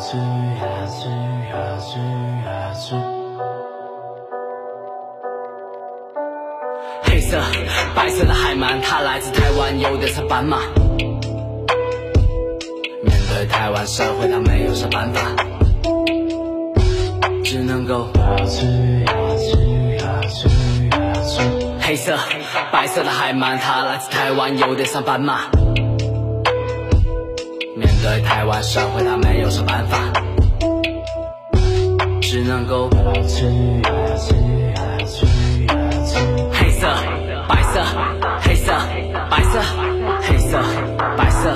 去呀去呀去呀去。黑色、白色的海鳗，它来自台湾，有点像斑马。面对台湾社会，它没有啥办法，只能够呀去呀去呀去呀去。黑色、白色的海鳗，它来自台湾，有点像斑马。面对台湾社会，他没有什么办法，只能够。黑色、白色、黑色、白色、黑色、白色、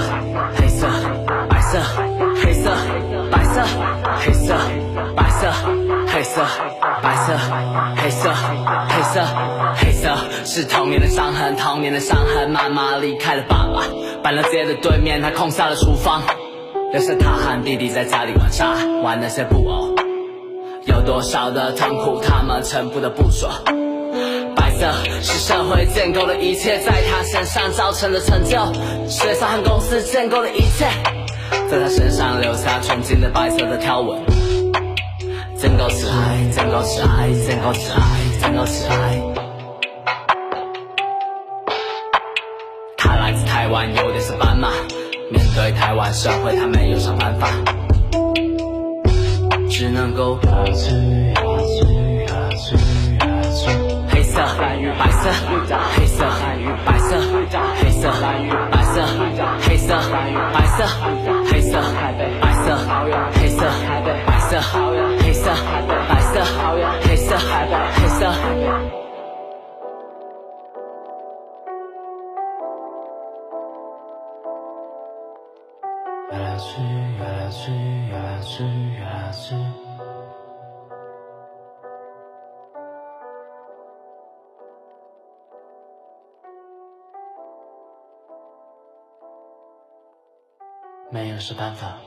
黑色、白色、黑色、白色、黑色、白色、黑色、白色、黑色、黑色、黑色，是童年的伤痕，童年的伤痕。妈妈离开了爸爸，搬了街的对面，他空下了厨房，留下他和弟弟在家里玩沙，玩那些布偶。有多少的痛苦，他们全部都不说。白色是社会建构的一切，在他身上造成的成就，学校和公司建构的一切，在他身上留下纯净的白色的条纹。建构起来，建构起来，建构起来，建构起来。他来自台湾，有点像斑马，面对台湾社会，他没有啥办法，只能够呀去呀去呀去呀去。黑色、白色、黑色、白色、黑色、白色、黑色、白色、黑色、白色、黑色、白色、越来去，越来去，越来去，越来去。没有是办法。